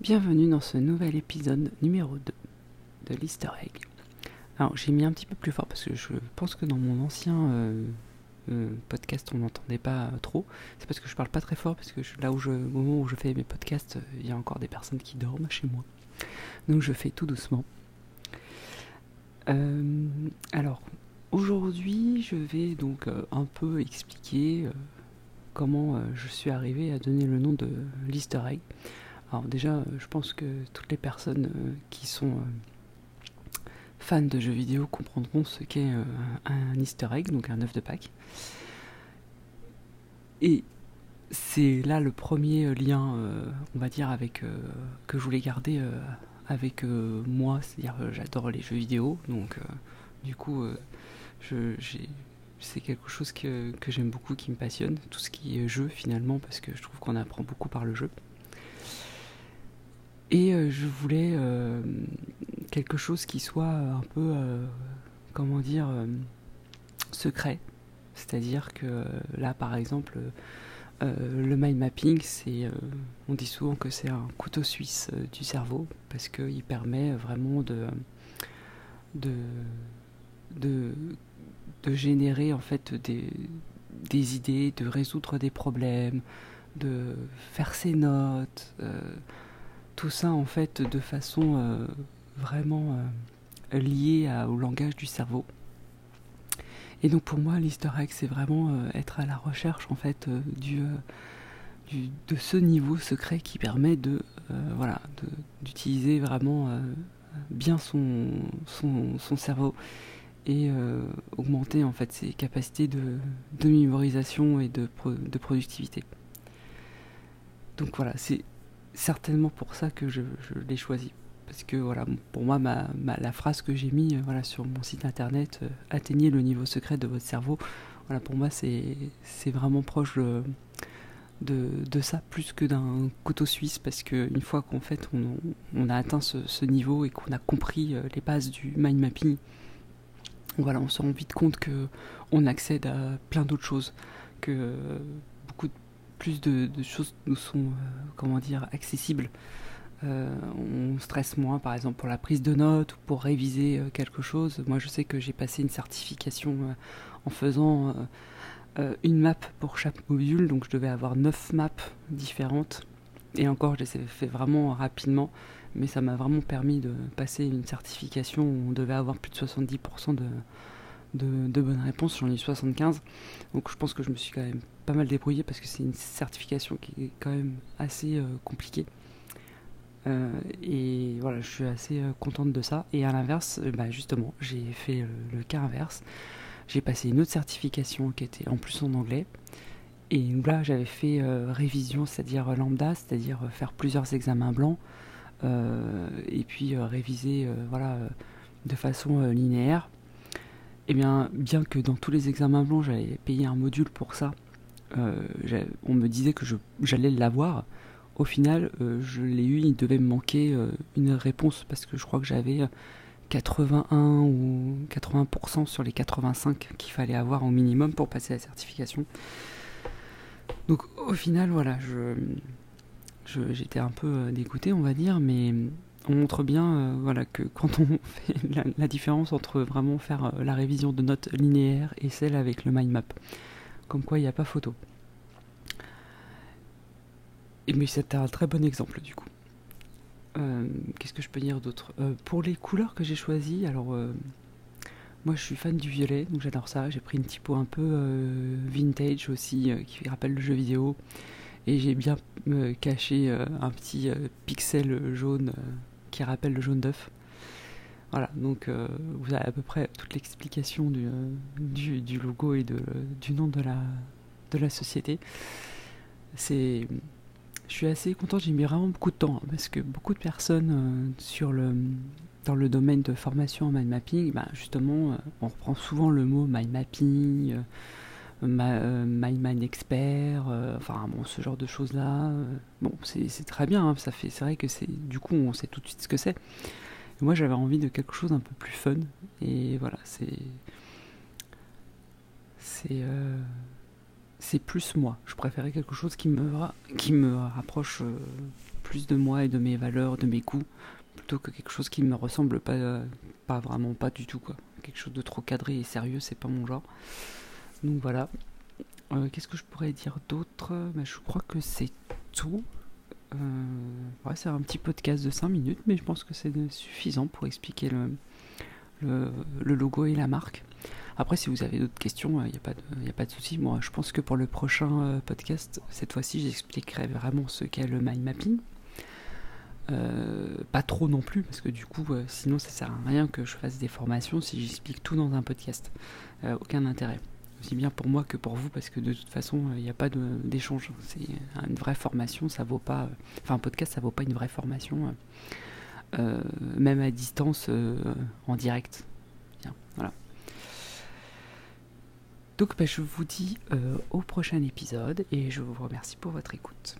Bienvenue dans ce nouvel épisode numéro 2 de l'Easter Egg. Alors j'ai mis un petit peu plus fort parce que je pense que dans mon ancien euh, euh, podcast on n'entendait pas trop. C'est parce que je parle pas très fort parce que là où je, fais mes podcasts, il y a encore des personnes qui dorment chez moi. Donc je fais tout doucement. Euh, alors aujourd'hui je vais donc un peu expliquer comment je suis arrivé à donner le nom de l'Easter Egg. Alors déjà, je pense que toutes les personnes qui sont fans de jeux vidéo comprendront ce qu'est euh, un easter egg, donc un œuf de Pâques. Et c'est là le premier lien, euh, on va dire, avec euh, que je voulais garder avec moi, c'est-à-dire j'adore les jeux vidéo, donc du coup, c'est quelque chose que j'aime beaucoup, qui me passionne, tout ce qui est jeu finalement, parce que je trouve qu'on apprend beaucoup par le jeu. Et euh, je voulais euh, quelque chose qui soit un peu, euh, comment dire, secret. C'est-à-dire que là, par exemple, le mind mapping, c'est, on dit souvent que c'est un couteau suisse du cerveau parce qu'il permet vraiment de, de, de, générer en fait des, des idées, de résoudre des problèmes, de faire ses notes tout ça en fait de façon euh, vraiment euh, liée au langage du cerveau. Et donc pour moi, l'easter c'est vraiment euh, être à la recherche en fait du, de ce niveau secret qui permet de voilà d'utiliser vraiment bien son, son, cerveau et augmenter en fait ses capacités de, de mémorisation et de, de productivité. Donc voilà, c'est certainement pour ça que je, l'ai choisi. Parce que voilà, pour moi, la phrase que j'ai mis euh, voilà, sur mon site internet, euh, atteignez le niveau secret de votre cerveau, voilà, pour moi, c'est vraiment proche de, de, ça, plus que d'un couteau suisse, parce qu'une fois qu'en fait on, on, a atteint ce, niveau et qu'on a compris euh, les bases du mind mapping, voilà, on se rend vite compte que on accède à plein d'autres choses, plus de, choses nous sont, euh, comment dire, accessibles. Euh, on stresse moins, par exemple, pour la prise de notes ou pour réviser euh, quelque chose. Moi, je sais que j'ai passé une certification en faisant une map pour chaque module, donc je devais avoir 9 maps différentes. Et encore, je l'ai fait vraiment rapidement, mais ça m'a vraiment permis de passer une certification où on devait avoir plus de 70% de, de, bonnes réponses, j'en ai 75. Donc je pense que je me suis quand même pas mal débrouillé parce que c'est une certification qui est quand même assez euh, compliquée. Euh, et voilà, je suis assez euh, contente de ça. Et à l'inverse, bah, justement, j'ai fait le cas inverse. J'ai passé une autre certification qui était en plus en anglais. Et là, j'avais fait révision, c'est-à-dire lambda, c'est-à-dire faire plusieurs examens blancs. et puis réviser voilà, de façon linéaire eh bien, bien que dans tous les examens blancs, j'avais payé un module pour ça, euh, on me disait que j'allais l'avoir. Au final, euh, je l'ai eu, il devait me manquer euh, une réponse parce que je crois que j'avais 81 ou 80% sur les 85 qu'il fallait avoir au minimum pour passer la certification. Donc au final, voilà, j'étais un peu dégoûté, on va dire, mais on montre bien euh, voilà, que quand on fait la, différence entre vraiment faire euh, la révision de notes linéaires et celle avec le mind map. Comme quoi il n'y a pas photo. Mais c'est un très bon exemple du coup. Euh, qu'est-ce que je peux dire d'autre? Pour les couleurs que j'ai choisies, alors moi je suis fan du violet, donc j'adore ça. J'ai pris une typo un peu vintage aussi, qui rappelle le jeu vidéo. Et j'ai bien caché un petit pixel jaune qui rappelle le jaune d'œuf. Voilà, donc euh, vous avez à peu près toute l'explication du, euh, du, logo et de, du nom de la, de la société. C'est, je suis assez content, j'ai mis vraiment beaucoup de temps hein, parce que beaucoup de personnes euh, sur le, dans le domaine de formation en mind mapping, bah, justement, on reprend souvent le mot mind mapping. My, Mind Expert, enfin bon, ce genre de choses là. bon, c'est très bien, hein, ça fait, c'est vrai que c'est, du coup, on sait tout de suite ce que c'est. Moi, j'avais envie de quelque chose un peu plus fun, et voilà, c'est, c'est, plus moi. Je préférais quelque chose qui me, qui me rapproche plus de moi et de mes valeurs, de mes goûts, plutôt que quelque chose qui me ressemble pas, pas vraiment, pas du tout. Quelque chose de trop cadré et sérieux, c'est pas mon genre. Donc voilà. Euh, qu'est-ce que je pourrais dire d'autre? Ben, Je crois que c'est tout. Euh, c'est un petit podcast de 5 minutes, mais je pense que c'est suffisant pour expliquer le, logo et la marque. Après, si vous avez d'autres questions, il euh, n'y a pas de, souci. Moi, je pense que pour le prochain podcast, cette fois-ci, j'expliquerai vraiment ce qu'est le mind mapping. Pas trop non plus, parce que du coup, sinon, ça sert à rien que je fasse des formations si j'explique tout dans un podcast. aucun intérêt. Aussi bien pour moi que pour vous, parce que de toute façon, il n'y a pas d'échange. C'est une vraie formation, ça vaut pas. Enfin, un podcast, ça vaut pas une vraie formation. Euh, même à distance euh, en direct. voilà. Donc bah, je vous dis euh, au prochain épisode et je vous remercie pour votre écoute.